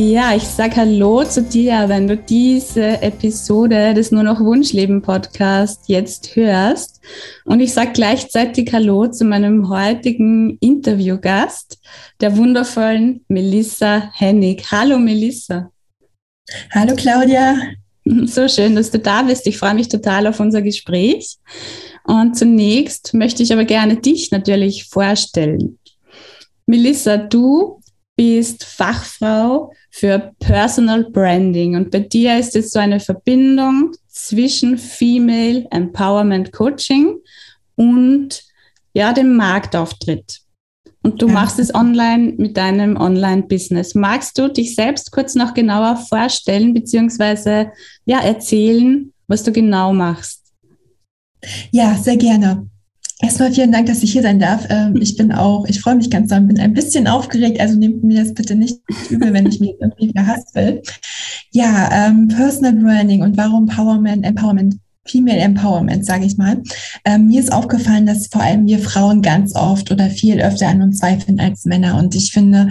Ja, ich sag Hallo zu dir, wenn du diese Episode des Nur noch Wunschleben Podcast jetzt hörst. Und ich sag gleichzeitig Hallo zu meinem heutigen Interviewgast, der wundervollen Melissa Hennig. Hallo Melissa. Hallo Claudia. So schön, dass du da bist. Ich freue mich total auf unser Gespräch. Und zunächst möchte ich aber gerne dich natürlich vorstellen. Melissa, du bist Fachfrau für Personal Branding. Und bei dir ist es so eine Verbindung zwischen Female Empowerment Coaching und ja, dem Marktauftritt. Und du ja. machst es online mit deinem Online-Business. Magst du dich selbst kurz noch genauer vorstellen, beziehungsweise ja, erzählen, was du genau machst? Ja, sehr gerne. Erstmal vielen Dank, dass ich hier sein darf. Ähm, ich bin auch, ich freue mich ganz doll, bin ein bisschen aufgeregt, also nehmt mir das bitte nicht übel, wenn ich mich irgendwie will. Ja, ähm, Personal Branding und warum Empowerment, Empowerment, Female Empowerment, sage ich mal. Ähm, mir ist aufgefallen, dass vor allem wir Frauen ganz oft oder viel öfter an uns zweifeln als Männer. Und ich finde,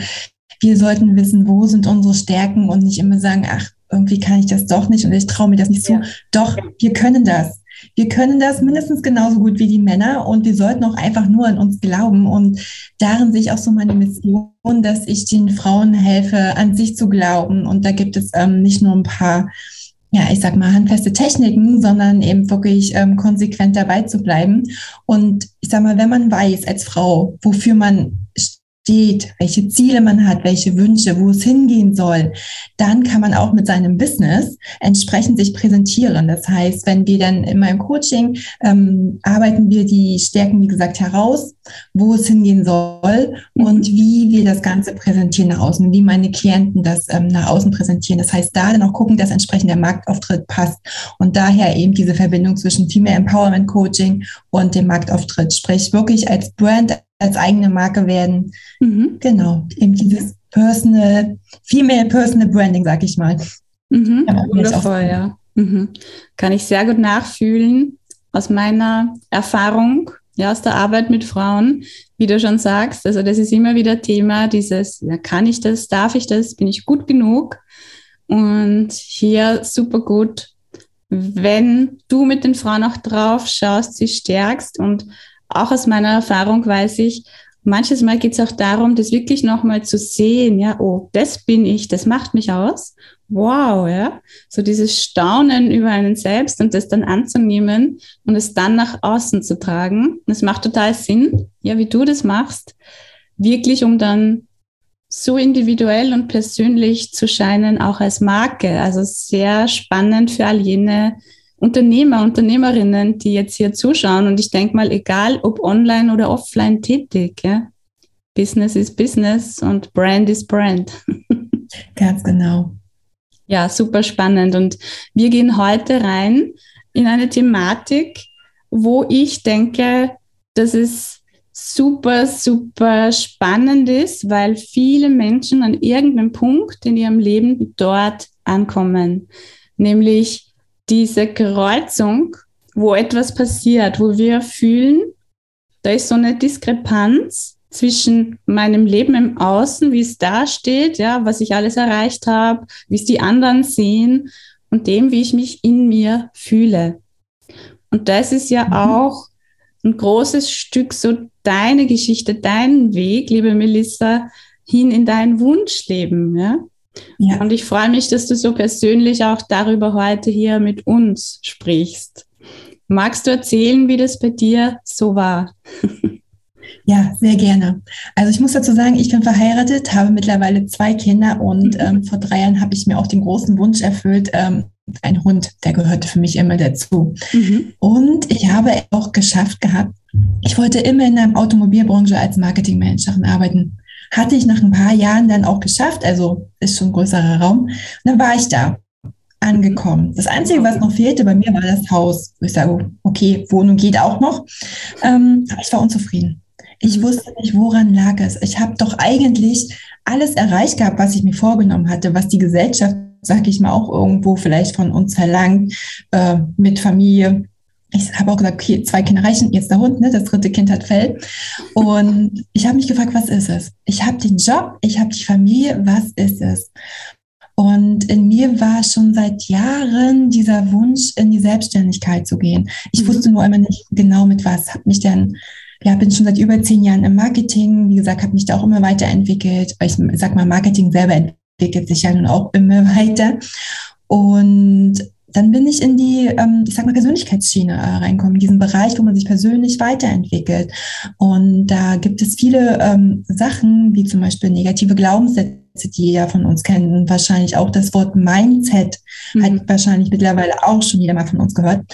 wir sollten wissen, wo sind unsere Stärken und nicht immer sagen, ach, irgendwie kann ich das doch nicht und ich traue mir das nicht zu. Ja. Doch, wir können das. Wir können das mindestens genauso gut wie die Männer und wir sollten auch einfach nur an uns glauben. Und darin sehe ich auch so meine Mission, dass ich den Frauen helfe, an sich zu glauben. Und da gibt es ähm, nicht nur ein paar, ja, ich sag mal, handfeste Techniken, sondern eben wirklich ähm, konsequent dabei zu bleiben. Und ich sag mal, wenn man weiß als Frau, wofür man steht, welche Ziele man hat, welche Wünsche, wo es hingehen soll, dann kann man auch mit seinem Business entsprechend sich präsentieren. Das heißt, wenn wir dann in meinem Coaching ähm, arbeiten wir die Stärken, wie gesagt, heraus, wo es hingehen soll mhm. und wie wir das Ganze präsentieren nach außen, wie meine Klienten das ähm, nach außen präsentieren. Das heißt, da dann auch gucken, dass entsprechend der Marktauftritt passt und daher eben diese Verbindung zwischen Female Empowerment Coaching und dem Marktauftritt. Sprich, wirklich als Brand als eigene Marke werden. Mhm. Genau, eben dieses Personal, Female Personal Branding, sag ich mal. Mhm. Wundervoll, ja. Mhm. Kann ich sehr gut nachfühlen aus meiner Erfahrung, ja, aus der Arbeit mit Frauen, wie du schon sagst. Also das ist immer wieder Thema, dieses, ja, kann ich das, darf ich das, bin ich gut genug? Und hier super gut, wenn du mit den Frauen auch drauf schaust, sie stärkst und auch aus meiner Erfahrung weiß ich, manches Mal geht es auch darum, das wirklich nochmal zu sehen, ja, oh, das bin ich, das macht mich aus. Wow, ja. So dieses Staunen über einen selbst und das dann anzunehmen und es dann nach außen zu tragen. Das macht total Sinn, ja, wie du das machst, wirklich um dann so individuell und persönlich zu scheinen, auch als Marke. Also sehr spannend für all jene, Unternehmer, Unternehmerinnen, die jetzt hier zuschauen. Und ich denke mal, egal ob online oder offline tätig, ja, Business ist Business und Brand ist Brand. Ganz genau. Ja, super spannend. Und wir gehen heute rein in eine Thematik, wo ich denke, dass es super, super spannend ist, weil viele Menschen an irgendeinem Punkt in ihrem Leben dort ankommen. Nämlich diese Kreuzung, wo etwas passiert, wo wir fühlen, da ist so eine Diskrepanz zwischen meinem Leben im Außen, wie es da steht, ja, was ich alles erreicht habe, wie es die anderen sehen und dem, wie ich mich in mir fühle. Und das ist ja mhm. auch ein großes Stück so deine Geschichte, deinen Weg, liebe Melissa, hin in dein Wunschleben, ja. Ja. Und ich freue mich, dass du so persönlich auch darüber heute hier mit uns sprichst. Magst du erzählen, wie das bei dir so war? Ja, sehr gerne. Also ich muss dazu sagen, ich bin verheiratet, habe mittlerweile zwei Kinder und mhm. ähm, vor drei Jahren habe ich mir auch den großen Wunsch erfüllt, ähm, ein Hund, der gehörte für mich immer dazu. Mhm. Und ich habe auch geschafft gehabt, ich wollte immer in der Automobilbranche als Marketingmanagerin arbeiten. Hatte ich nach ein paar Jahren dann auch geschafft, also ist schon ein größerer Raum. Und dann war ich da. angekommen. Das Einzige, was noch fehlte bei mir, war das Haus. Ich sage, okay, Wohnung geht auch noch. Ähm, aber ich war unzufrieden. Ich wusste nicht, woran lag es. Ich habe doch eigentlich alles erreicht gehabt, was ich mir vorgenommen hatte, was die Gesellschaft, sag ich mal, auch irgendwo vielleicht von uns verlangt, äh, mit Familie. Ich habe auch gesagt, okay, zwei Kinder reichen, jetzt der Hund, ne? das dritte Kind hat Fell. Und ich habe mich gefragt, was ist es? Ich habe den Job, ich habe die Familie, was ist es? Und in mir war schon seit Jahren dieser Wunsch, in die Selbstständigkeit zu gehen. Ich mhm. wusste nur immer nicht genau mit was. Habe mich dann, ja, bin schon seit über zehn Jahren im Marketing. Wie gesagt, habe mich da auch immer weiterentwickelt. Ich sag mal, Marketing selber entwickelt sich ja nun auch immer weiter. Und dann bin ich in die, ähm, ich sag mal, Persönlichkeitsschiene äh, reinkommen, in diesen Bereich, wo man sich persönlich weiterentwickelt. Und da gibt es viele ähm, Sachen, wie zum Beispiel negative Glaubenssätze die ja von uns kennen, wahrscheinlich auch das Wort Mindset mhm. hat wahrscheinlich mittlerweile auch schon jeder mal von uns gehört.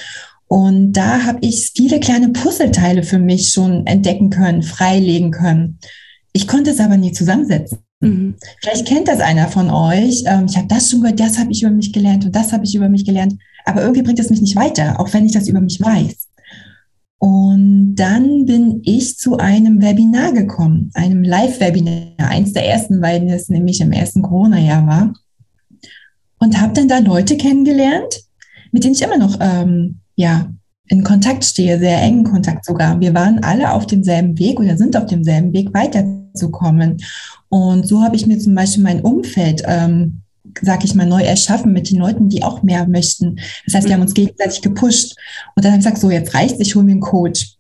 Und da habe ich viele kleine Puzzleteile für mich schon entdecken können, freilegen können. Ich konnte es aber nie zusammensetzen. Mhm. Vielleicht kennt das einer von euch. Ähm, ich habe das schon gehört, das habe ich über mich gelernt und das habe ich über mich gelernt. Aber irgendwie bringt es mich nicht weiter, auch wenn ich das über mich weiß. Und dann bin ich zu einem Webinar gekommen, einem Live-Webinar, eins der ersten, weil es nämlich im ersten Corona-Jahr war. Und habe dann da Leute kennengelernt, mit denen ich immer noch ähm, ja, in Kontakt stehe, sehr engen Kontakt sogar. Wir waren alle auf demselben Weg oder sind auf demselben Weg weiterzukommen. Und so habe ich mir zum Beispiel mein Umfeld ähm, sag ich mal, neu erschaffen mit den Leuten, die auch mehr möchten. Das heißt, wir haben uns gegenseitig gepusht. Und dann habe ich gesagt, so, jetzt reicht ich hole mir einen Coach.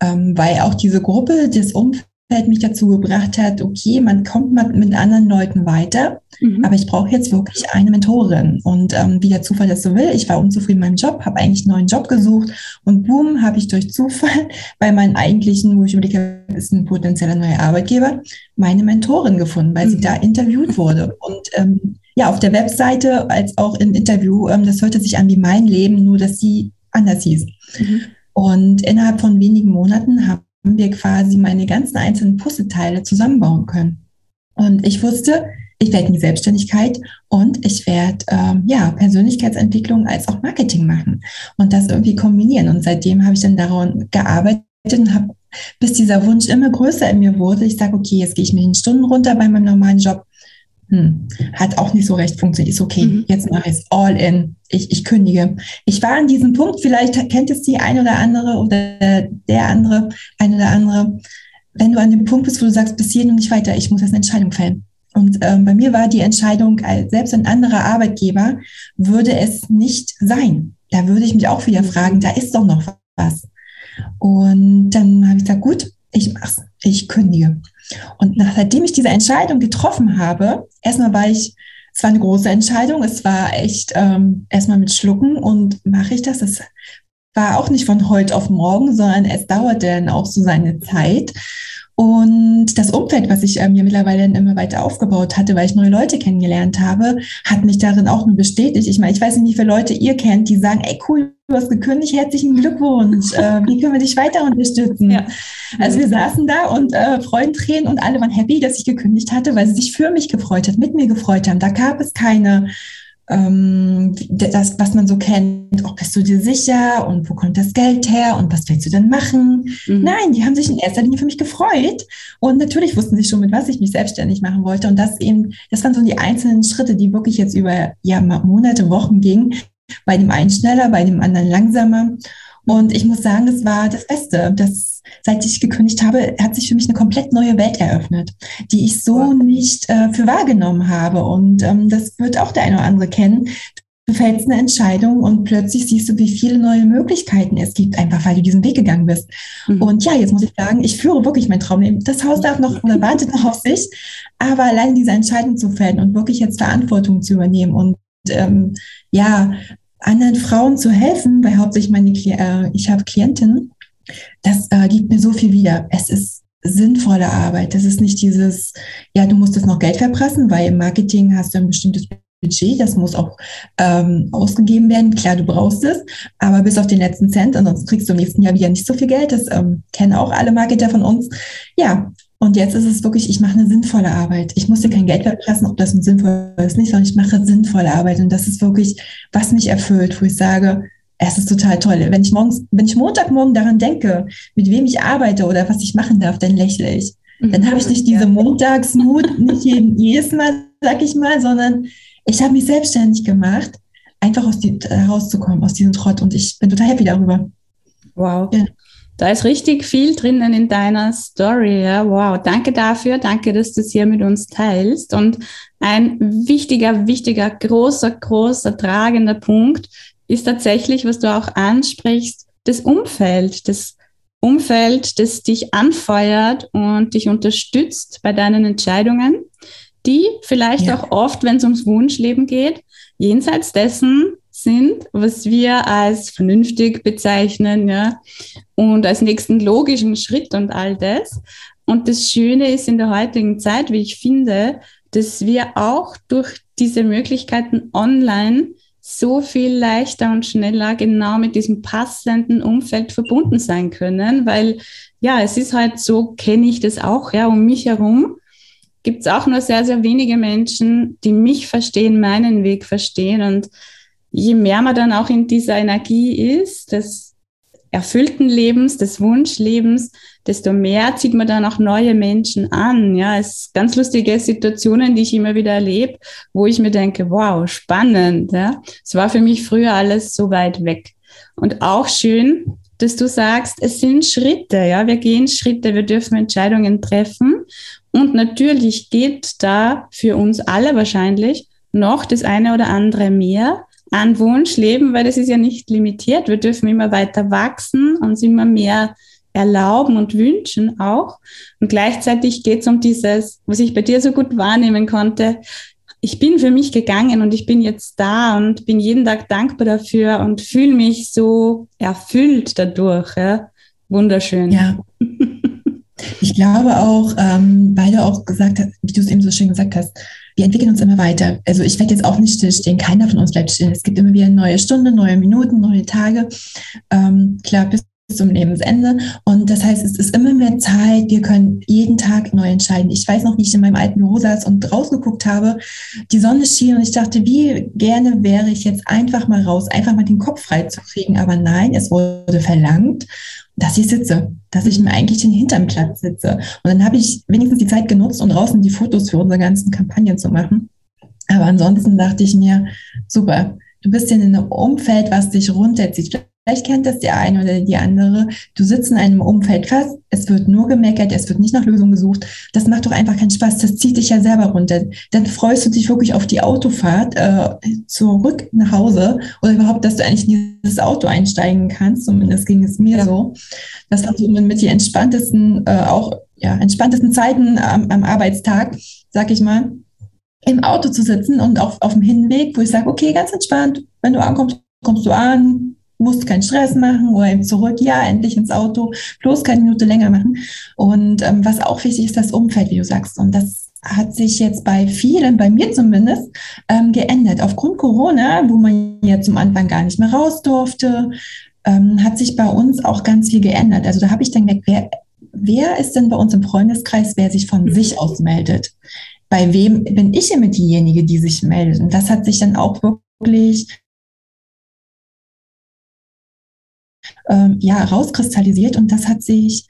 Ähm, weil auch diese Gruppe, das Umfeld mich dazu gebracht hat, okay, man kommt mit anderen Leuten weiter, mhm. aber ich brauche jetzt wirklich eine Mentorin. Und ähm, wie der Zufall das so will, ich war unzufrieden mit meinem Job, habe eigentlich einen neuen Job gesucht und boom, habe ich durch Zufall bei meinen eigentlichen, wo ich überlege, ist ein potenzieller neuer Arbeitgeber, meine Mentorin gefunden, weil mhm. sie da interviewt wurde. Und ähm, ja, auf der Webseite als auch im Interview, ähm, das hörte sich an wie mein Leben, nur dass sie anders hieß. Mhm. Und innerhalb von wenigen Monaten wir quasi meine ganzen einzelnen Puzzleteile zusammenbauen können. Und ich wusste, ich werde in die Selbstständigkeit und ich werde ähm, ja Persönlichkeitsentwicklung als auch Marketing machen und das irgendwie kombinieren. Und seitdem habe ich dann daran gearbeitet und habe, bis dieser Wunsch immer größer in mir wurde. Ich sage, okay, jetzt gehe ich mir in Stunden runter bei meinem normalen Job hm, hat auch nicht so recht funktioniert. Ist okay, mhm. jetzt mache ich es all in. Ich, ich kündige. Ich war an diesem Punkt, vielleicht kennt es die ein oder andere oder der andere, ein oder andere, wenn du an dem Punkt bist, wo du sagst, bis hierhin und nicht weiter, ich muss jetzt eine Entscheidung fällen. Und ähm, bei mir war die Entscheidung, selbst ein anderer Arbeitgeber würde es nicht sein. Da würde ich mich auch wieder fragen, da ist doch noch was. Und dann habe ich gesagt, gut, ich mach's, ich kündige. Und nachdem ich diese Entscheidung getroffen habe, erstmal war ich, es war eine große Entscheidung, es war echt ähm, erstmal mit Schlucken und mache ich das? Das war auch nicht von heute auf morgen, sondern es dauerte dann auch so seine Zeit. Und das Umfeld, was ich mir mittlerweile immer weiter aufgebaut hatte, weil ich neue Leute kennengelernt habe, hat mich darin auch nur bestätigt. Ich meine, ich weiß nicht, wie viele Leute ihr kennt, die sagen, ey cool, du hast gekündigt, herzlichen Glückwunsch. Äh, wie können wir dich weiter unterstützen? Ja. Also wir saßen da und äh, Freudentränen und alle waren happy, dass ich gekündigt hatte, weil sie sich für mich gefreut hat, mit mir gefreut haben. Da gab es keine ähm, das, was man so kennt, auch bist du dir sicher und wo kommt das Geld her und was willst du denn machen? Mhm. Nein, die haben sich in erster Linie für mich gefreut und natürlich wussten sie schon, mit was ich mich selbstständig machen wollte und das eben, das waren so die einzelnen Schritte, die wirklich jetzt über ja, Monate, Wochen gingen, bei dem einen schneller, bei dem anderen langsamer und ich muss sagen, das war das Beste. Das, seit ich gekündigt habe, hat sich für mich eine komplett neue Welt eröffnet, die ich so nicht äh, für wahrgenommen habe. Und ähm, das wird auch der eine oder andere kennen. Du fällst eine Entscheidung und plötzlich siehst du, wie viele neue Möglichkeiten es gibt, einfach weil du diesen Weg gegangen bist. Mhm. Und ja, jetzt muss ich sagen, ich führe wirklich mein Traum. Das Haus darf noch oder wartet noch auf sich, aber allein diese Entscheidung zu fällen und wirklich jetzt Verantwortung zu übernehmen und ähm, ja, anderen Frauen zu helfen, weil hauptsächlich meine, äh, ich habe Klientinnen, das äh, gibt mir so viel wieder. Es ist sinnvolle Arbeit. Das ist nicht dieses, ja, du musst jetzt noch Geld verpressen, weil im Marketing hast du ein bestimmtes Budget, das muss auch ähm, ausgegeben werden. Klar, du brauchst es, aber bis auf den letzten Cent, ansonsten kriegst du im nächsten Jahr wieder nicht so viel Geld. Das ähm, kennen auch alle Marketer von uns. Ja, Und jetzt ist es wirklich, ich mache eine sinnvolle Arbeit. Ich muss dir kein Geld weglassen, ob das ein sinnvoll ist nicht, sondern ich mache sinnvolle Arbeit. Und das ist wirklich, was mich erfüllt, wo ich sage, es ist total toll. Wenn ich morgens, wenn ich Montagmorgen daran denke, mit wem ich arbeite oder was ich machen darf, dann lächle ich. Dann habe ich nicht diese Montagsmut, nicht jeden, jedes Mal, sag ich mal, sondern ich habe mich selbstständig gemacht, einfach aus die, herauszukommen, aus diesem Trott. Und ich bin total happy darüber. Wow. Ja. Da ist richtig viel drinnen in deiner Story. Ja. Wow, danke dafür. Danke, dass du es hier mit uns teilst. Und ein wichtiger, wichtiger, großer, großer, tragender Punkt ist tatsächlich, was du auch ansprichst, das Umfeld, das Umfeld, das dich anfeuert und dich unterstützt bei deinen Entscheidungen, die vielleicht ja. auch oft, wenn es ums Wunschleben geht, jenseits dessen sind, was wir als vernünftig bezeichnen, ja, und als nächsten logischen Schritt und all das. Und das Schöne ist in der heutigen Zeit, wie ich finde, dass wir auch durch diese Möglichkeiten online so viel leichter und schneller genau mit diesem passenden Umfeld verbunden sein können, weil ja, es ist halt so, kenne ich das auch, ja, um mich herum gibt es auch nur sehr, sehr wenige Menschen, die mich verstehen, meinen Weg verstehen und je mehr man dann auch in dieser Energie ist, des erfüllten Lebens, des Wunschlebens, desto mehr zieht man dann auch neue Menschen an. Ja, es sind ganz lustige Situationen, die ich immer wieder erlebe, wo ich mir denke, wow, spannend. Ja, es war für mich früher alles so weit weg. Und auch schön, dass du sagst, es sind Schritte. Ja, wir gehen Schritte, wir dürfen Entscheidungen treffen. Und natürlich geht da für uns alle wahrscheinlich noch das eine oder andere mehr an Wunsch leben, weil das ist ja nicht limitiert. Wir dürfen immer weiter wachsen, uns immer mehr erlauben und wünschen auch. Und gleichzeitig geht es um dieses, was ich bei dir so gut wahrnehmen konnte. Ich bin für mich gegangen und ich bin jetzt da und bin jeden Tag dankbar dafür und fühle mich so erfüllt dadurch. Ja. Wunderschön. Ja. Ich glaube auch, ähm, weil du auch gesagt hast, wie du es eben so schön gesagt hast, wir entwickeln uns immer weiter. Also ich werde jetzt auch nicht stillstehen, keiner von uns bleibt still. Es gibt immer wieder neue Stunden, neue Minuten, neue Tage. Ähm, klar, bis zum Lebensende. Und das heißt, es ist immer mehr Zeit. Wir können jeden Tag neu entscheiden. Ich weiß noch, wie ich in meinem alten Büro saß und rausgeguckt habe. Die Sonne schien und ich dachte, wie gerne wäre ich jetzt einfach mal raus, einfach mal den Kopf frei kriegen. Aber nein, es wurde verlangt dass ich sitze, dass ich mir eigentlich den Hintern Platz sitze. Und dann habe ich wenigstens die Zeit genutzt, um draußen die Fotos für unsere ganzen Kampagnen zu machen. Aber ansonsten dachte ich mir, super, du bist in einem Umfeld, was dich runterzieht. Vielleicht kennt das der eine oder die andere. Du sitzt in einem Umfeld fest, es wird nur gemeckert, es wird nicht nach Lösungen gesucht. Das macht doch einfach keinen Spaß. Das zieht dich ja selber runter. Dann freust du dich wirklich auf die Autofahrt äh, zurück nach Hause oder überhaupt, dass du eigentlich in dieses Auto einsteigen kannst. Zumindest ging es mir ja. so. Das waren so mit die entspanntesten, äh, auch ja, entspanntesten Zeiten am, am Arbeitstag, sag ich mal im Auto zu sitzen und auf, auf dem Hinweg, wo ich sage, okay, ganz entspannt, wenn du ankommst, kommst du an, musst keinen Stress machen oder eben zurück, ja, endlich ins Auto, bloß keine Minute länger machen. Und ähm, was auch wichtig ist, das Umfeld, wie du sagst. Und das hat sich jetzt bei vielen, bei mir zumindest, ähm, geändert. Aufgrund Corona, wo man ja zum Anfang gar nicht mehr raus durfte, ähm, hat sich bei uns auch ganz viel geändert. Also da habe ich dann gemerkt, wer, wer ist denn bei uns im Freundeskreis, wer sich von sich aus meldet? Bei wem bin ich immer diejenige, die sich meldet? Und das hat sich dann auch wirklich ähm, ja, rauskristallisiert und das hat sich,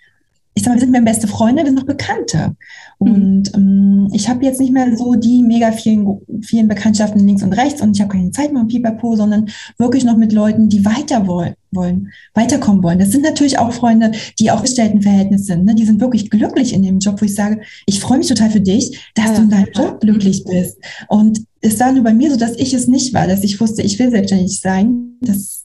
ich sag mal, wir sind mehr beste Freunde, wir sind noch Bekannte. Mhm. Und ähm, ich habe jetzt nicht mehr so die mega vielen, vielen Bekanntschaften links und rechts und ich habe keine Zeit mehr im Pipapo, sondern wirklich noch mit Leuten, die weiter wollen, wollen, weiterkommen wollen. Das sind natürlich auch Freunde, die auch gestellten Verhältnis sind. Ne? Die sind wirklich glücklich in dem Job, wo ich sage, ich freue mich total für dich, dass ja. du in deinem Job glücklich bist. Und es war nur bei mir so, dass ich es nicht war, dass ich wusste, ich will selbstständig sein. Das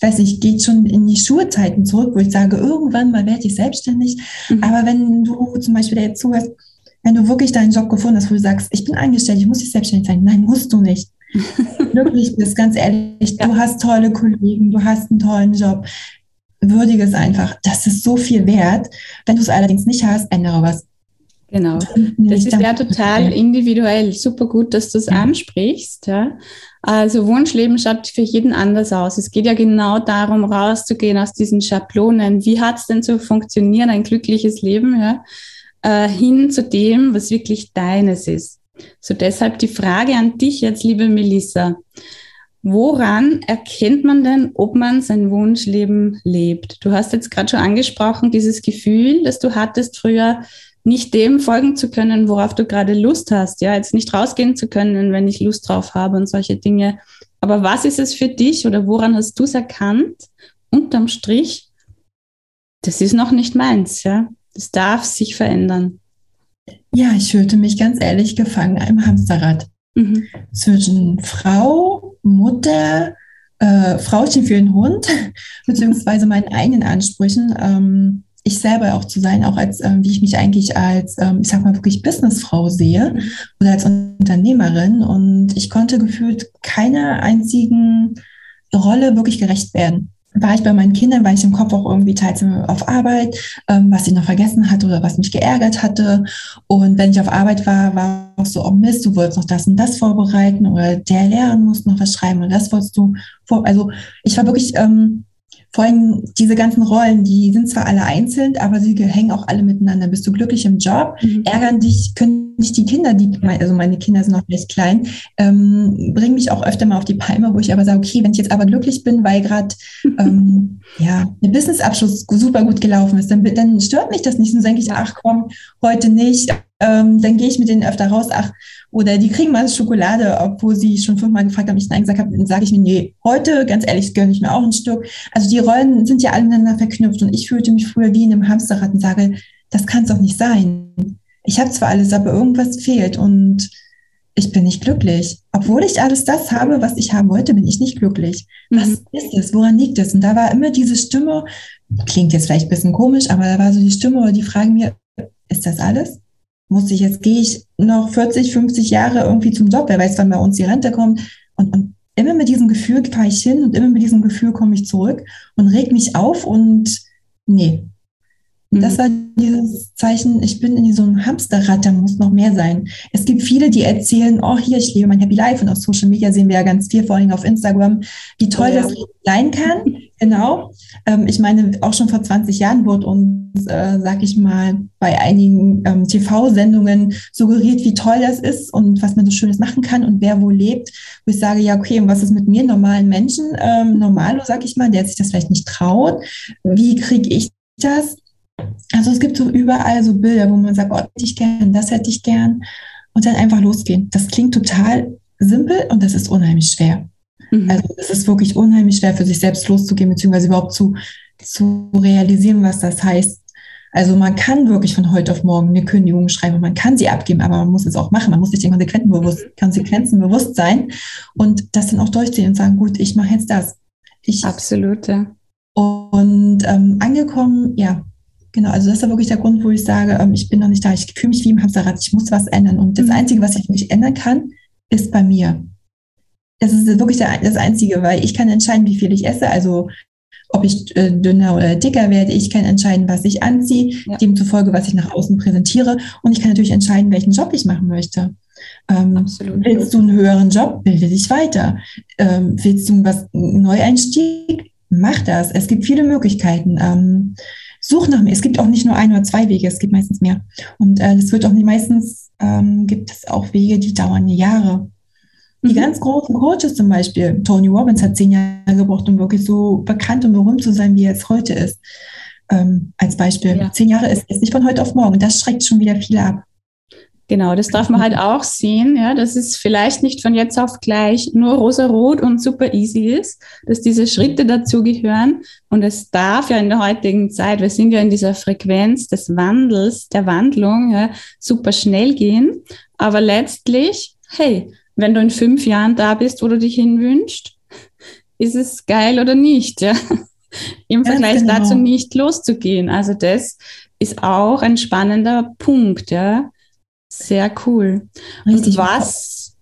weiß nicht, geht schon in die Schulzeiten zurück, wo ich sage, irgendwann mal werde ich selbstständig. Mhm. Aber wenn du zum Beispiel da jetzt zuhörst, wenn du wirklich deinen Job gefunden hast, wo du sagst, ich bin eingestellt, ich muss nicht selbstständig sein. Nein, musst du nicht. Glücklich bist, ganz ehrlich. Ja. Du hast tolle Kollegen, du hast einen tollen Job. Würdige es einfach. Das ist so viel wert. Wenn du es allerdings nicht hast, ändere was. Genau. Das ist ja total individuell. Super gut, dass du es ansprichst. Ja. Also Wunschleben schaut für jeden anders aus. Es geht ja genau darum, rauszugehen aus diesen Schablonen. Wie hat es denn zu funktionieren, ein glückliches Leben? Ja? äh, hin zu dem, was wirklich deines ist. So deshalb die Frage an dich jetzt, liebe Melissa. Woran erkennt man denn, ob man sein Wunschleben lebt? Du hast jetzt gerade schon angesprochen, dieses Gefühl, das du hattest früher, nicht dem folgen zu können, worauf du gerade Lust hast. Ja, jetzt nicht rausgehen zu können, wenn ich Lust drauf habe und solche Dinge. Aber was ist es für dich oder woran hast du es erkannt? Unterm Strich, das ist noch nicht meins. Ja, das darf sich verändern. Ja, ich fühlte mich ganz ehrlich gefangen im Hamsterrad. Mhm. Zwischen Frau, Mutter, äh, Frauchen für den Hund, beziehungsweise meinen eigenen Ansprüchen, ähm, ich selber auch zu sein, auch als, ähm, wie ich mich eigentlich als, ähm, ich sag mal wirklich Businessfrau sehe mhm. oder als Unternehmerin. Und ich konnte gefühlt keiner einzigen Rolle wirklich gerecht werden war ich bei meinen Kindern, weil ich im Kopf auch irgendwie teils auf Arbeit, ähm, was ich noch vergessen hatte oder was mich geärgert hatte. Und wenn ich auf Arbeit war, war auch so, oh Mist, du wolltest noch das und das vorbereiten oder der Lehrer muss noch was schreiben und das wolltest du vor. Also ich war wirklich ähm, vor allem diese ganzen Rollen, die sind zwar alle einzeln, aber sie hängen auch alle miteinander. Bist du glücklich im Job? Mhm. Ärgern dich, können dich die Kinder, die, also meine Kinder sind noch recht klein, ähm, bringen mich auch öfter mal auf die Palme, wo ich aber sage, okay, wenn ich jetzt aber glücklich bin, weil gerade ähm, ja, der Businessabschluss super gut gelaufen ist, dann, dann stört mich das nicht. Dann denke ich, ach komm, heute nicht. Ähm, dann gehe ich mit denen öfter raus, ach, oder die kriegen mal Schokolade, obwohl sie schon fünfmal gefragt haben, ich Nein gesagt habe, dann sage ich mir, nee, heute, ganz ehrlich, gönne ich mir auch ein Stück. Also die Rollen sind ja alle miteinander verknüpft und ich fühlte mich früher wie in einem Hamsterrad und sage, das kann es doch nicht sein. Ich habe zwar alles, aber irgendwas fehlt und ich bin nicht glücklich. Obwohl ich alles das habe, was ich haben wollte, bin ich nicht glücklich. Was mhm. ist es? Woran liegt es? Und da war immer diese Stimme, klingt jetzt vielleicht ein bisschen komisch, aber da war so die Stimme oder die fragen mir, ist das alles? Muss ich, jetzt gehe ich noch 40, 50 Jahre irgendwie zum Job, wer weiß, wann bei uns die Rente kommt. Und, und immer mit diesem Gefühl fahre ich hin und immer mit diesem Gefühl komme ich zurück und reg mich auf und nee. Das mhm. war dieses Zeichen, ich bin in diesem Hamsterrad, da muss noch mehr sein. Es gibt viele, die erzählen, oh hier, ich lebe mein Happy Life und auf Social Media sehen wir ja ganz viel, vor allem auf Instagram, wie toll oh, ja. das sein kann. Genau. Ähm, ich meine, auch schon vor 20 Jahren wurde uns, äh, sag ich mal, bei einigen ähm, TV-Sendungen suggeriert, wie toll das ist und was man so Schönes machen kann und wer wo lebt. Wo ich sage, ja, okay, und was ist mit mir, normalen Menschen, ähm, normalo, sag ich mal, der sich das vielleicht nicht traut? Wie kriege ich das? Also es gibt so überall so Bilder, wo man sagt, oh, das hätte ich gern, das hätte ich gern. Und dann einfach losgehen. Das klingt total simpel und das ist unheimlich schwer. Mhm. Also es ist wirklich unheimlich schwer für sich selbst loszugehen, beziehungsweise überhaupt zu, zu realisieren, was das heißt. Also man kann wirklich von heute auf morgen eine Kündigung schreiben, man kann sie abgeben, aber man muss es auch machen. Man muss sich den Konsequenzen bewusst, Konsequenzen bewusst sein und das dann auch durchziehen und sagen, gut, ich mache jetzt das. Ich, Absolut, ja. Und ähm, angekommen, ja, genau. Also das ist ja wirklich der Grund, wo ich sage, ähm, ich bin noch nicht da. Ich fühle mich wie im Hamsterrad. Ich muss was ändern. Und das mhm. Einzige, was ich wirklich ändern kann, ist bei mir. Das ist wirklich der, das Einzige, weil ich kann entscheiden, wie viel ich esse. Also ob ich äh, dünner oder dicker werde. Ich kann entscheiden, was ich anziehe, ja. demzufolge, was ich nach außen präsentiere. Und ich kann natürlich entscheiden, welchen Job ich machen möchte. Ähm, willst du einen höheren Job? Bilde dich weiter. Ähm, willst du was Neueinstieg? Mach das. Es gibt viele Möglichkeiten. Ähm, such nach mir. Es gibt auch nicht nur ein oder zwei Wege, es gibt meistens mehr. Und äh, es wird auch nicht meistens ähm, gibt es auch Wege, die dauern Jahre. Die mhm. ganz großen Coaches zum Beispiel, Tony Robbins hat zehn Jahre gebraucht, um wirklich so bekannt und berühmt zu sein, wie er es heute ist. Ähm, als Beispiel. Ja. Zehn Jahre ist, ist nicht von heute auf morgen. Das schreckt schon wieder viele ab. Genau, das darf man halt auch sehen, ja, dass es vielleicht nicht von jetzt auf gleich nur rosa-rot und super easy ist, dass diese Schritte dazu gehören. Und es darf ja in der heutigen Zeit, wir sind ja in dieser Frequenz des Wandels, der Wandlung, ja, super schnell gehen. Aber letztlich, hey, wenn du in fünf Jahren da bist, wo du dich hinwünschst, ist es geil oder nicht, ja. Im Vergleich genau. dazu nicht loszugehen. Also das ist auch ein spannender Punkt, ja. Sehr cool. Richtig. Und was?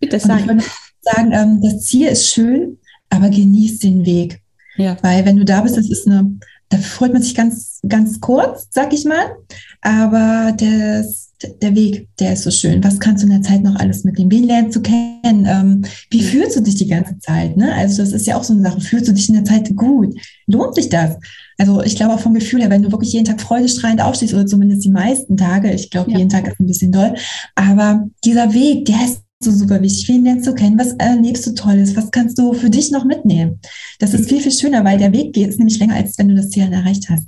Bitte sagen. sagen, ähm, das Ziel ist schön, aber genieß den Weg. Ja. Weil wenn du da bist, das ist eine da freut man sich ganz, ganz kurz, sag ich mal. Aber das, der Weg, der ist so schön. Was kannst du in der Zeit noch alles mitnehmen? Wen lernst du kennen? Ähm, wie fühlst du dich die ganze Zeit? Ne? Also das ist ja auch so eine Sache. Fühlst du dich in der Zeit gut? Lohnt sich das? Also ich glaube auch vom Gefühl her, wenn du wirklich jeden Tag freudestrahlend aufstehst oder zumindest die meisten Tage, ich glaube ja. jeden Tag ist ein bisschen doll, aber dieser Weg, der ist so super wichtig. Wen lernst du kennen? Was erlebst du Tolles? Was kannst du für dich noch mitnehmen? Das ist viel, viel schöner, weil der Weg geht, ist nämlich länger, als wenn du das Ziel erreicht hast.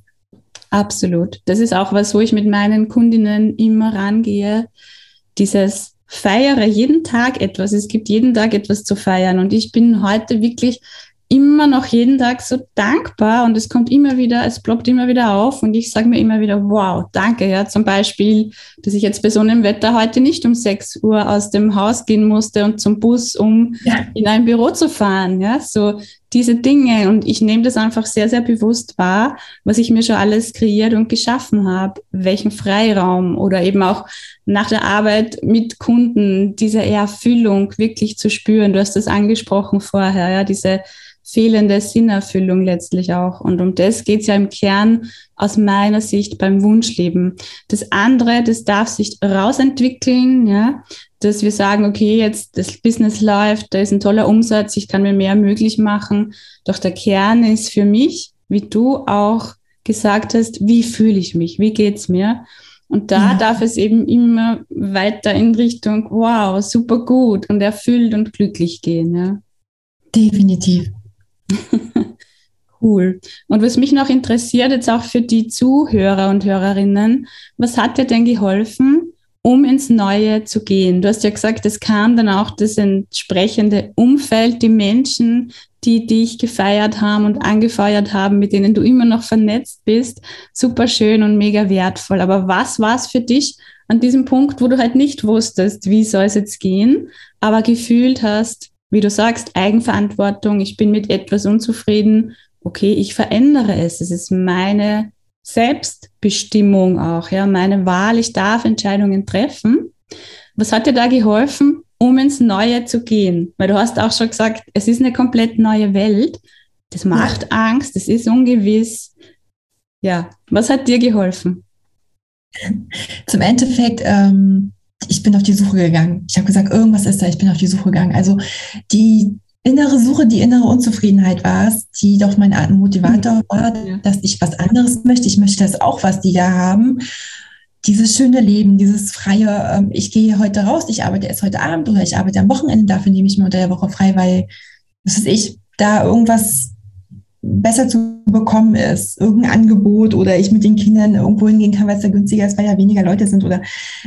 Absolut. Das ist auch was, wo ich mit meinen Kundinnen immer rangehe. Dieses feiere jeden Tag etwas. Es gibt jeden Tag etwas zu feiern. Und ich bin heute wirklich immer noch jeden Tag so dankbar und es kommt immer wieder, es ploppt immer wieder auf und ich sage mir immer wieder, wow, danke. Ja, zum Beispiel, dass ich jetzt bei so einem Wetter heute nicht um 6 Uhr aus dem Haus gehen musste und zum Bus, um ja. in ein Büro zu fahren. Ja, so diese Dinge und ich nehme das einfach sehr, sehr bewusst wahr, was ich mir schon alles kreiert und geschaffen habe, welchen Freiraum oder eben auch nach der Arbeit mit Kunden diese Erfüllung wirklich zu spüren. Du hast das angesprochen vorher, ja, diese fehlende Sinnerfüllung letztlich auch. Und um das geht es ja im Kern aus meiner Sicht beim Wunschleben. Das andere, das darf sich rausentwickeln, ja, dass wir sagen, okay, jetzt das Business läuft, da ist ein toller Umsatz, ich kann mir mehr möglich machen. Doch der Kern ist für mich, wie du auch gesagt hast, wie fühle ich mich, wie geht's mir? Und da ja. darf es eben immer weiter in Richtung, wow, super gut und erfüllt und glücklich gehen. Ja. Definitiv. cool. Und was mich noch interessiert, jetzt auch für die Zuhörer und Hörerinnen, was hat dir denn geholfen, um ins Neue zu gehen? Du hast ja gesagt, es kam dann auch das entsprechende Umfeld, die Menschen, die dich gefeiert haben und angefeuert haben, mit denen du immer noch vernetzt bist. Super schön und mega wertvoll. Aber was war es für dich an diesem Punkt, wo du halt nicht wusstest, wie soll es jetzt gehen, aber gefühlt hast, wie du sagst, Eigenverantwortung, ich bin mit etwas unzufrieden, okay, ich verändere es. Es ist meine Selbstbestimmung auch, ja, meine Wahl, ich darf Entscheidungen treffen. Was hat dir da geholfen, um ins Neue zu gehen? Weil du hast auch schon gesagt, es ist eine komplett neue Welt. Das macht ja. Angst, es ist ungewiss. Ja, was hat dir geholfen? Zum Endeffekt, ähm, ich bin auf die Suche gegangen. Ich habe gesagt, irgendwas ist da, ich bin auf die Suche gegangen. Also die innere Suche, die innere Unzufriedenheit war es, die doch mein Motivator mhm. war, dass ich was anderes möchte. Ich möchte das auch, was die da haben. Dieses schöne Leben, dieses freie, ähm, ich gehe heute raus, ich arbeite erst heute Abend oder ich arbeite am Wochenende, dafür nehme ich mir unter der Woche frei, weil, das ist ich, da irgendwas besser zu bekommen ist, irgendein Angebot oder ich mit den Kindern irgendwo hingehen kann, weil es da günstiger ist, weil ja weniger Leute sind oder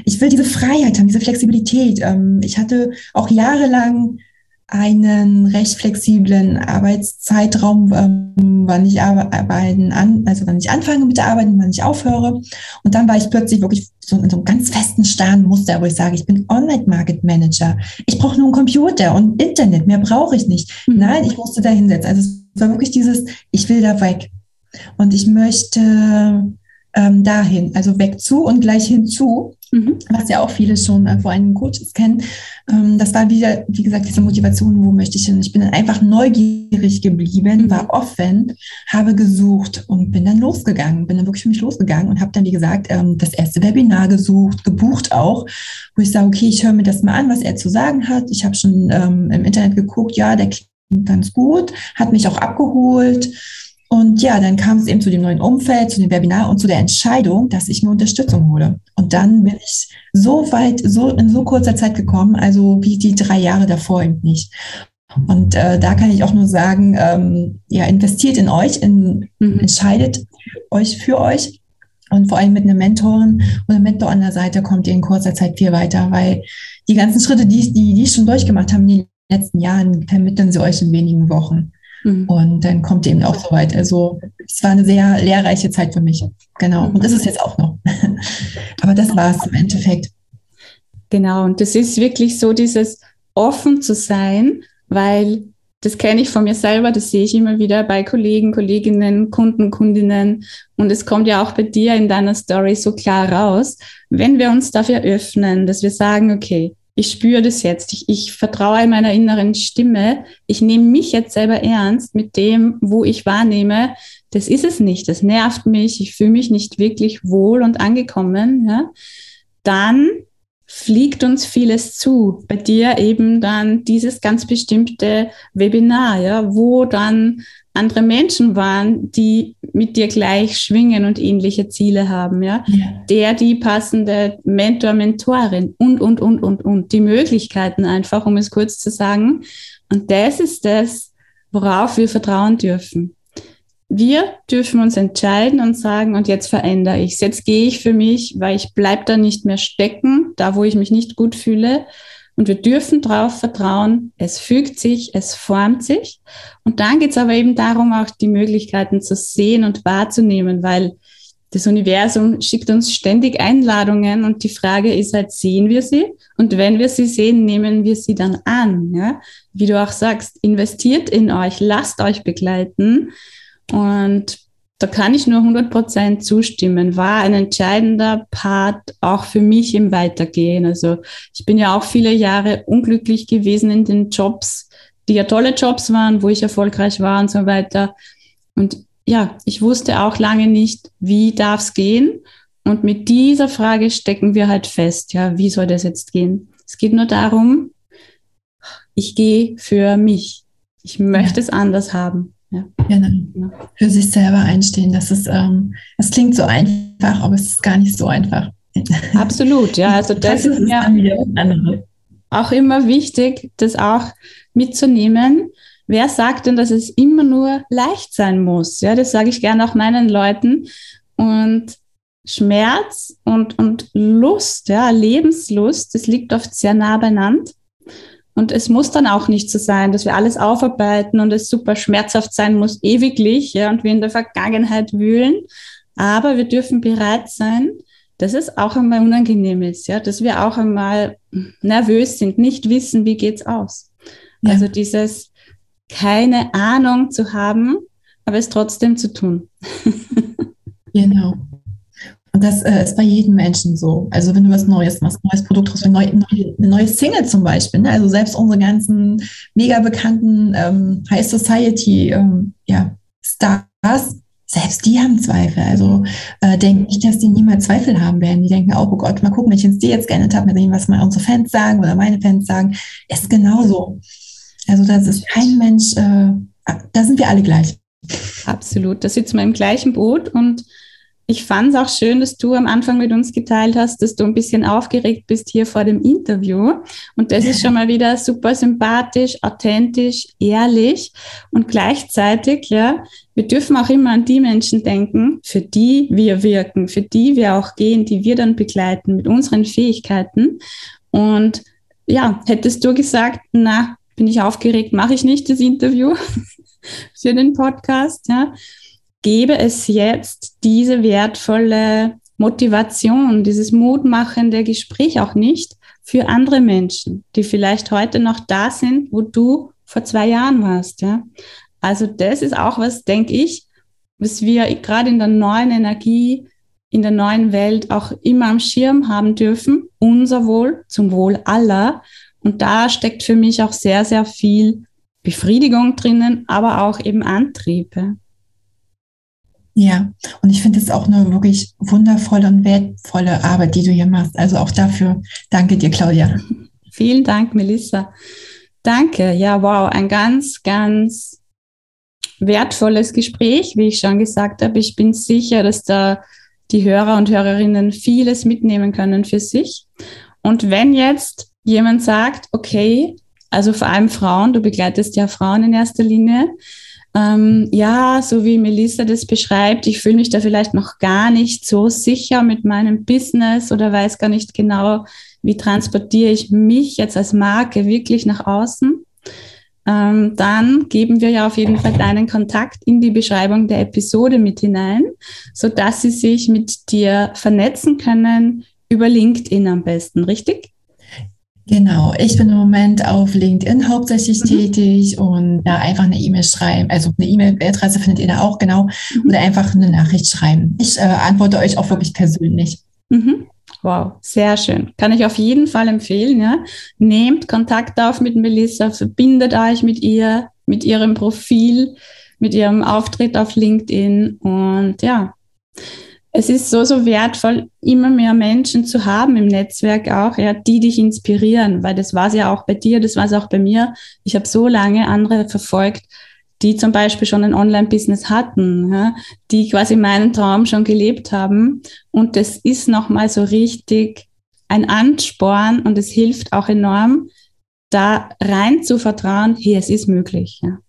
ich will diese Freiheit haben, diese Flexibilität. Ähm, ich hatte auch jahrelang einen recht flexiblen Arbeitszeitraum, ähm, wann ich arbeiten an, also wann ich anfange mit der Arbeit und wann ich aufhöre. Und dann war ich plötzlich wirklich so in so einem ganz festen starren Muster, wo ich sage, ich bin Online-Market-Manager. Ich brauche nur einen Computer und Internet, mehr brauche ich nicht. Mhm. Nein, ich musste da hinsetzen. Also war wirklich dieses, ich will da weg. Und ich möchte ähm, dahin, also weg zu und gleich hinzu, mhm. was ja auch viele schon äh, vor allem Coaches kennen. Ähm, das war wieder, wie gesagt, diese Motivation, wo möchte ich hin? Ich bin dann einfach neugierig geblieben, mhm. war offen, habe gesucht und bin dann losgegangen, bin dann wirklich für mich losgegangen und habe dann, wie gesagt, ähm, das erste Webinar gesucht, gebucht auch, wo ich sage, okay, ich höre mir das mal an, was er zu sagen hat. Ich habe schon ähm, im Internet geguckt, ja, der ganz gut, hat mich auch abgeholt und ja, dann kam es eben zu dem neuen Umfeld, zu dem Webinar und zu der Entscheidung, dass ich mir Unterstützung hole. Und dann bin ich so weit, so in so kurzer Zeit gekommen, also wie die drei Jahre davor eben nicht. Und äh, da kann ich auch nur sagen, ähm, ja, investiert in euch, in, mhm. entscheidet euch für euch. Und vor allem mit einer Mentorin oder Mentor an der Seite kommt ihr in kurzer Zeit viel weiter, weil die ganzen Schritte, die, die, die schon durchgemacht haben den letzten Jahren, vermitteln sie euch in wenigen Wochen. Mhm. Und dann kommt eben auch so weit. Also es war eine sehr lehrreiche Zeit für mich. Genau. Und das ist jetzt auch noch. Aber das war es im Endeffekt. Genau. Und das ist wirklich so dieses offen zu sein, weil das kenne ich von mir selber, das sehe ich immer wieder bei Kollegen, Kolleginnen, Kunden, Kundinnen. Und es kommt ja auch bei dir in deiner Story so klar raus, wenn wir uns dafür öffnen, dass wir sagen, okay, ich spüre das jetzt, ich, ich vertraue meiner inneren Stimme, ich nehme mich jetzt selber ernst mit dem, wo ich wahrnehme, das ist es nicht, das nervt mich, ich fühle mich nicht wirklich wohl und angekommen, ja, dann fliegt uns vieles zu. Bei dir eben dann dieses ganz bestimmte Webinar, ja, wo dann andere Menschen waren, die mit dir gleich schwingen und ähnliche Ziele haben, ja. ja. Der, die passende Mentor, Mentorin und, und, und, und, und. Die Möglichkeiten einfach, um es kurz zu sagen. Und das ist das, worauf wir vertrauen dürfen. Wir dürfen uns entscheiden und sagen, und jetzt verändere ich es. Jetzt gehe ich für mich, weil ich bleib da nicht mehr stecken, da wo ich mich nicht gut fühle, und wir dürfen darauf vertrauen, es fügt sich, es formt sich. Und dann geht es aber eben darum, auch die Möglichkeiten zu sehen und wahrzunehmen, weil das Universum schickt uns ständig Einladungen und die Frage ist halt, sehen wir sie? Und wenn wir sie sehen, nehmen wir sie dann an. Ja? Wie du auch sagst, investiert in euch, lasst euch begleiten. Und da kann ich nur 100 Prozent zustimmen, war ein entscheidender Part auch für mich im Weitergehen. Also ich bin ja auch viele Jahre unglücklich gewesen in den Jobs, die ja tolle Jobs waren, wo ich erfolgreich war und so weiter. Und ja, ich wusste auch lange nicht, wie darf es gehen. Und mit dieser Frage stecken wir halt fest, ja, wie soll das jetzt gehen? Es geht nur darum, ich gehe für mich. Ich möchte ja. es anders haben. Ja. Genau. Für sich selber einstehen. Das ist, ähm, das klingt so einfach, aber es ist gar nicht so einfach. Absolut, ja. Also das, das ist mir auch immer wichtig, das auch mitzunehmen. Wer sagt denn, dass es immer nur leicht sein muss? Ja, das sage ich gerne auch meinen Leuten. Und Schmerz und, und Lust, ja, Lebenslust, das liegt oft sehr nah beieinander. Und es muss dann auch nicht so sein, dass wir alles aufarbeiten und es super schmerzhaft sein muss, ewiglich, ja, und wir in der Vergangenheit wühlen. Aber wir dürfen bereit sein, dass es auch einmal unangenehm ist, ja, dass wir auch einmal nervös sind, nicht wissen, wie geht's aus. Ja. Also dieses keine Ahnung zu haben, aber es trotzdem zu tun. genau. Und das äh, ist bei jedem Menschen so. Also wenn du was Neues machst, neues Produkt eine neue, eine neue Single zum Beispiel, ne? also selbst unsere ganzen mega bekannten ähm, High Society ähm, ja, Stars, selbst die haben Zweifel. Also äh, denke ich, dass die niemals Zweifel haben werden. Die denken auch, oh Gott, mal gucken, wenn ich jetzt die jetzt geändert habe, mal sehen, was mal unsere Fans sagen oder meine Fans sagen. Ist genauso. Also das ist kein Mensch, äh, da sind wir alle gleich. Absolut, da sitzen wir im gleichen Boot und ich fand es auch schön, dass du am Anfang mit uns geteilt hast, dass du ein bisschen aufgeregt bist hier vor dem Interview. Und das ist schon mal wieder super sympathisch, authentisch, ehrlich und gleichzeitig, ja, wir dürfen auch immer an die Menschen denken, für die wir wirken, für die wir auch gehen, die wir dann begleiten mit unseren Fähigkeiten. Und ja, hättest du gesagt, na, bin ich aufgeregt, mache ich nicht das Interview für den Podcast, ja gebe es jetzt diese wertvolle Motivation, dieses mutmachende Gespräch auch nicht für andere Menschen, die vielleicht heute noch da sind, wo du vor zwei Jahren warst. Ja? Also das ist auch was, denke ich, was wir gerade in der neuen Energie, in der neuen Welt auch immer am Schirm haben dürfen. Unser Wohl zum Wohl aller. Und da steckt für mich auch sehr, sehr viel Befriedigung drinnen, aber auch eben Antriebe. Ja, und ich finde es auch eine wirklich wundervolle und wertvolle Arbeit, die du hier machst. Also auch dafür danke dir, Claudia. Vielen Dank, Melissa. Danke. Ja, wow, ein ganz, ganz wertvolles Gespräch, wie ich schon gesagt habe. Ich bin sicher, dass da die Hörer und Hörerinnen vieles mitnehmen können für sich. Und wenn jetzt jemand sagt, okay, also vor allem Frauen, du begleitest ja Frauen in erster Linie, ähm, ja, so wie Melissa das beschreibt, ich fühle mich da vielleicht noch gar nicht so sicher mit meinem Business oder weiß gar nicht genau, wie transportiere ich mich jetzt als Marke wirklich nach außen. Ähm, dann geben wir ja auf jeden Fall deinen Kontakt in die Beschreibung der Episode mit hinein, so dass sie sich mit dir vernetzen können über LinkedIn am besten, richtig? Genau, ich bin im Moment auf LinkedIn hauptsächlich mhm. tätig und da einfach eine E-Mail schreiben. Also eine E-Mail-Adresse findet ihr da auch, genau. Mhm. Oder einfach eine Nachricht schreiben. Ich äh, antworte euch auch wirklich persönlich. Mhm. Wow, sehr schön. Kann ich auf jeden Fall empfehlen. Ja? Nehmt Kontakt auf mit Melissa, verbindet euch mit ihr, mit ihrem Profil, mit ihrem Auftritt auf LinkedIn. Und ja, es ist so, so wertvoll, immer mehr Menschen zu haben im Netzwerk auch, ja, die dich inspirieren, weil das war es ja auch bei dir, das war es auch bei mir. Ich habe so lange andere verfolgt, die zum Beispiel schon ein Online-Business hatten, ja, die quasi meinen Traum schon gelebt haben. Und das ist nochmal so richtig ein Ansporn und es hilft auch enorm, da rein zu vertrauen, hey, es ist möglich. Ja.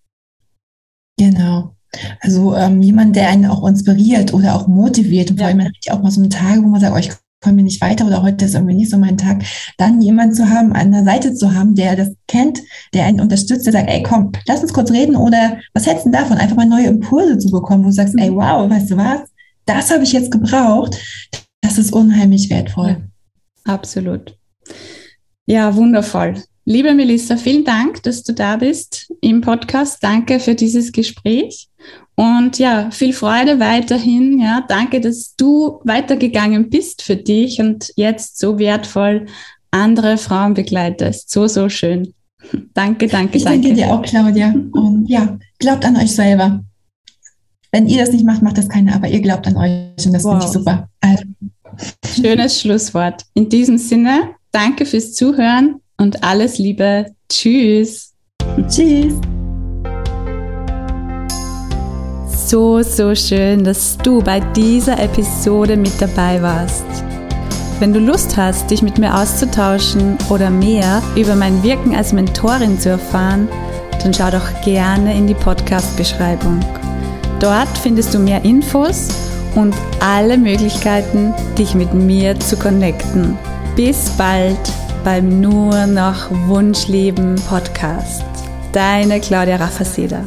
Genau. Also ähm, jemand, der einen auch inspiriert oder auch motiviert. Und ja. vor allem hat auch mal so einen Tag, wo man sagt, oh, ich komme nicht weiter oder heute ist irgendwie nicht so mein Tag. Dann jemand zu haben, an der Seite zu haben, der das kennt, der einen unterstützt, der sagt, ey, komm, lass uns kurz reden oder was hältst du davon? Einfach mal neue Impulse zu bekommen, wo du sagst, ey, wow, weißt du was? Das habe ich jetzt gebraucht. Das ist unheimlich wertvoll. Absolut. Ja, wundervoll. Liebe Melissa, vielen Dank, dass du da bist im Podcast. Danke für dieses Gespräch. Und ja, viel Freude weiterhin. Ja, danke, dass du weitergegangen bist für dich und jetzt so wertvoll andere Frauen begleitest. So, so schön. Danke, danke, ich danke. Ich danke dir auch, Claudia. Und ja, glaubt an euch selber. Wenn ihr das nicht macht, macht das keiner, aber ihr glaubt an euch und das wow. finde ich super. Also. Schönes Schlusswort. In diesem Sinne, danke fürs Zuhören und alles Liebe. Tschüss. Tschüss. So, so schön, dass du bei dieser Episode mit dabei warst. Wenn du Lust hast, dich mit mir auszutauschen oder mehr über mein Wirken als Mentorin zu erfahren, dann schau doch gerne in die Podcast-Beschreibung. Dort findest du mehr Infos und alle Möglichkeiten, dich mit mir zu connecten. Bis bald! Beim Nur noch Wunschleben Podcast. Deine Claudia Raffaseda.